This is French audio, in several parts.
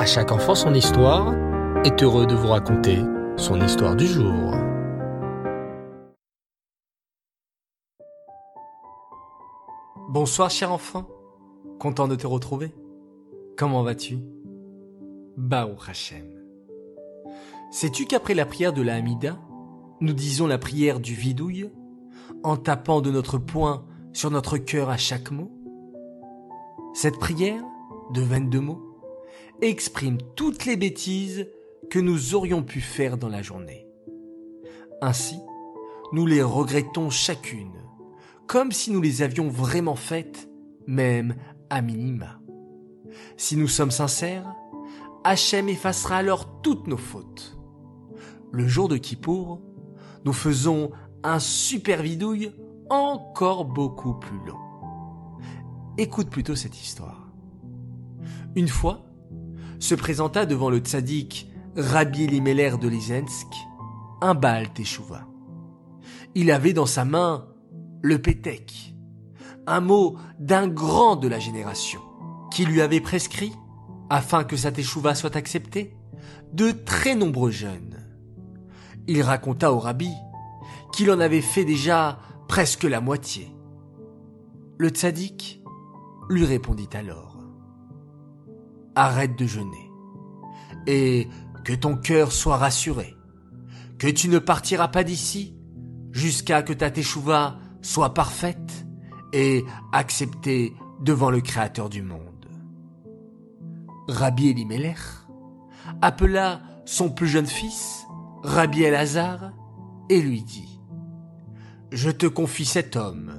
À chaque enfant son histoire est heureux de vous raconter son histoire du jour. Bonsoir cher enfant, content de te retrouver. Comment vas-tu? Baruch Hashem. Sais-tu qu'après la prière de la Hamida, nous disons la prière du vidouille en tapant de notre poing sur notre cœur à chaque mot? Cette prière, de 22 mots, exprime toutes les bêtises que nous aurions pu faire dans la journée. Ainsi, nous les regrettons chacune, comme si nous les avions vraiment faites, même à minima. Si nous sommes sincères, Hachem effacera alors toutes nos fautes. Le jour de Kippour, nous faisons un super vidouille encore beaucoup plus long. Écoute plutôt cette histoire. Une fois, se présenta devant le tzaddik Rabbi Elimelech de Lizensk un Baal Teshuvah. Il avait dans sa main le pétek, un mot d'un grand de la génération, qui lui avait prescrit, afin que sa Teshuvah soit acceptée, de très nombreux jeunes. Il raconta au rabbi qu'il en avait fait déjà presque la moitié. Le tzaddik lui répondit alors Arrête de jeûner et que ton cœur soit rassuré, que tu ne partiras pas d'ici jusqu'à que ta teshuva soit parfaite et acceptée devant le Créateur du monde. Rabbi Elimelech appela son plus jeune fils, Rabbi Elazar, et lui dit Je te confie cet homme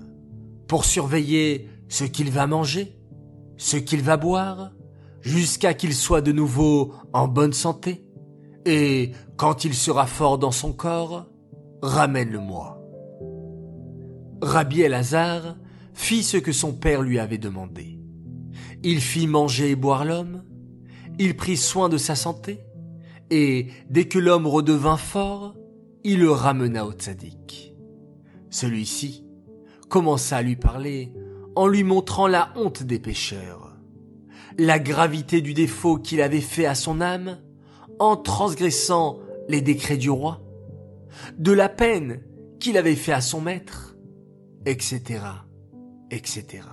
pour surveiller ce qu'il va manger, ce qu'il va boire, jusqu'à qu'il soit de nouveau en bonne santé, et quand il sera fort dans son corps, ramène-le-moi. Rabbi Elazar fit ce que son père lui avait demandé. Il fit manger et boire l'homme, il prit soin de sa santé, et dès que l'homme redevint fort, il le ramena au tzaddik. Celui-ci commença à lui parler en lui montrant la honte des pécheurs, la gravité du défaut qu'il avait fait à son âme en transgressant les décrets du roi, de la peine qu'il avait fait à son maître, etc., etc.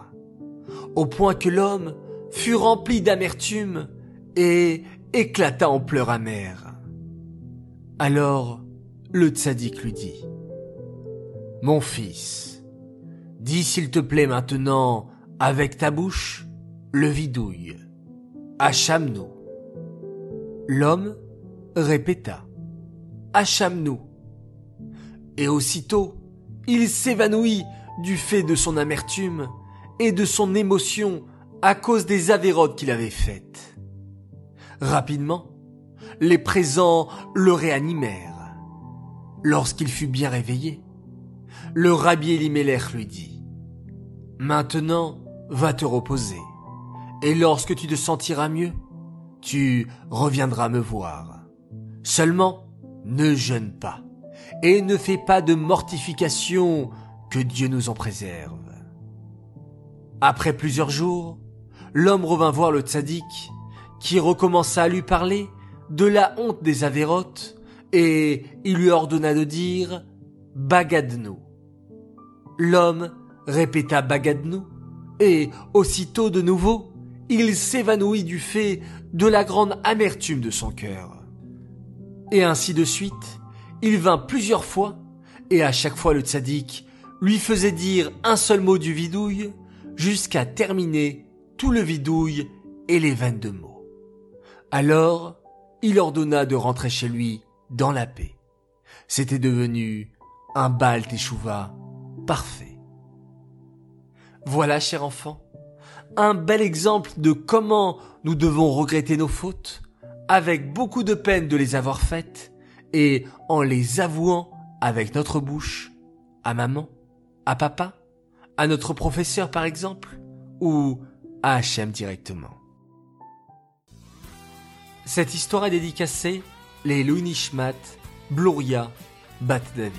Au point que l'homme fut rempli d'amertume et éclata en pleurs amers. Alors, le tzaddik lui dit, Mon fils, dis s'il te plaît maintenant avec ta bouche le vidouille. Hacham-nous. L'homme répéta, Hacham-nous. Et aussitôt, il s'évanouit du fait de son amertume et de son émotion à cause des avérotes qu'il avait faites. Rapidement, les présents le réanimèrent. Lorsqu'il fut bien réveillé, le rabbi Elimelech lui dit, Maintenant, va te reposer, et lorsque tu te sentiras mieux, tu reviendras me voir. Seulement, ne jeûne pas, et ne fais pas de mortification, que Dieu nous en préserve. Après plusieurs jours, l'homme revint voir le tzaddik, qui recommença à lui parler de la honte des avérotes, et il lui ordonna de dire Bagadnou. L'homme répéta Bagadnou, et aussitôt de nouveau, il s'évanouit du fait de la grande amertume de son cœur. Et ainsi de suite, il vint plusieurs fois, et à chaque fois le tzaddik lui faisait dire un seul mot du vidouille, jusqu'à terminer tout le vidouille et les vingt-deux mots. Alors, il ordonna de rentrer chez lui dans la paix. C'était devenu un bal teshuva parfait. Voilà, cher enfant, un bel exemple de comment nous devons regretter nos fautes, avec beaucoup de peine de les avoir faites, et en les avouant avec notre bouche, à maman, à papa, à notre professeur par exemple, ou à Hachem directement. Cette histoire est dédicacée les Louis Nishmat, Bluria, Bat David.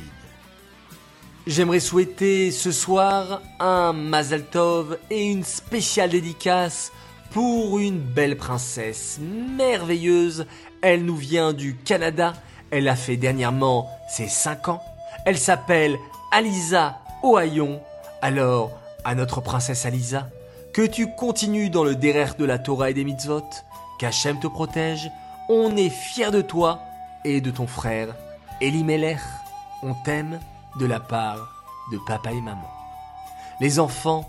J'aimerais souhaiter ce soir un Mazal Tov et une spéciale dédicace pour une belle princesse merveilleuse. Elle nous vient du Canada. Elle a fait dernièrement ses 5 ans. Elle s'appelle Alisa Ohayon. Alors, à notre princesse Alisa, que tu continues dans le derrière de la Torah et des mitzvot, qu'Hachem te protège, on est fiers de toi et de ton frère Elimelech. On t'aime de la part de papa et maman. Les enfants,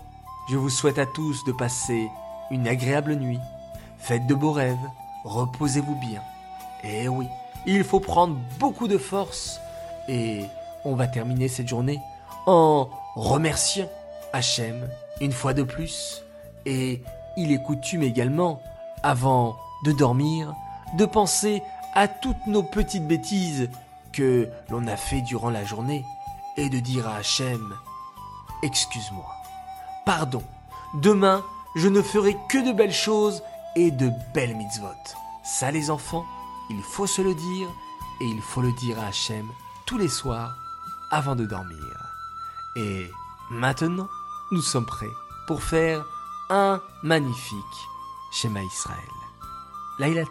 je vous souhaite à tous de passer une agréable nuit. Faites de beaux rêves, reposez-vous bien. Et oui, il faut prendre beaucoup de force. Et on va terminer cette journée en remerciant Hachem une fois de plus. Et il est coutume également, avant de dormir, de penser à toutes nos petites bêtises que l'on a fait durant la journée et de dire à Hachem Excuse-moi, pardon, demain je ne ferai que de belles choses et de belles mitzvot. Ça les enfants, il faut se le dire et il faut le dire à Hachem tous les soirs avant de dormir. Et maintenant, nous sommes prêts pour faire un magnifique schéma Israël. Laïla.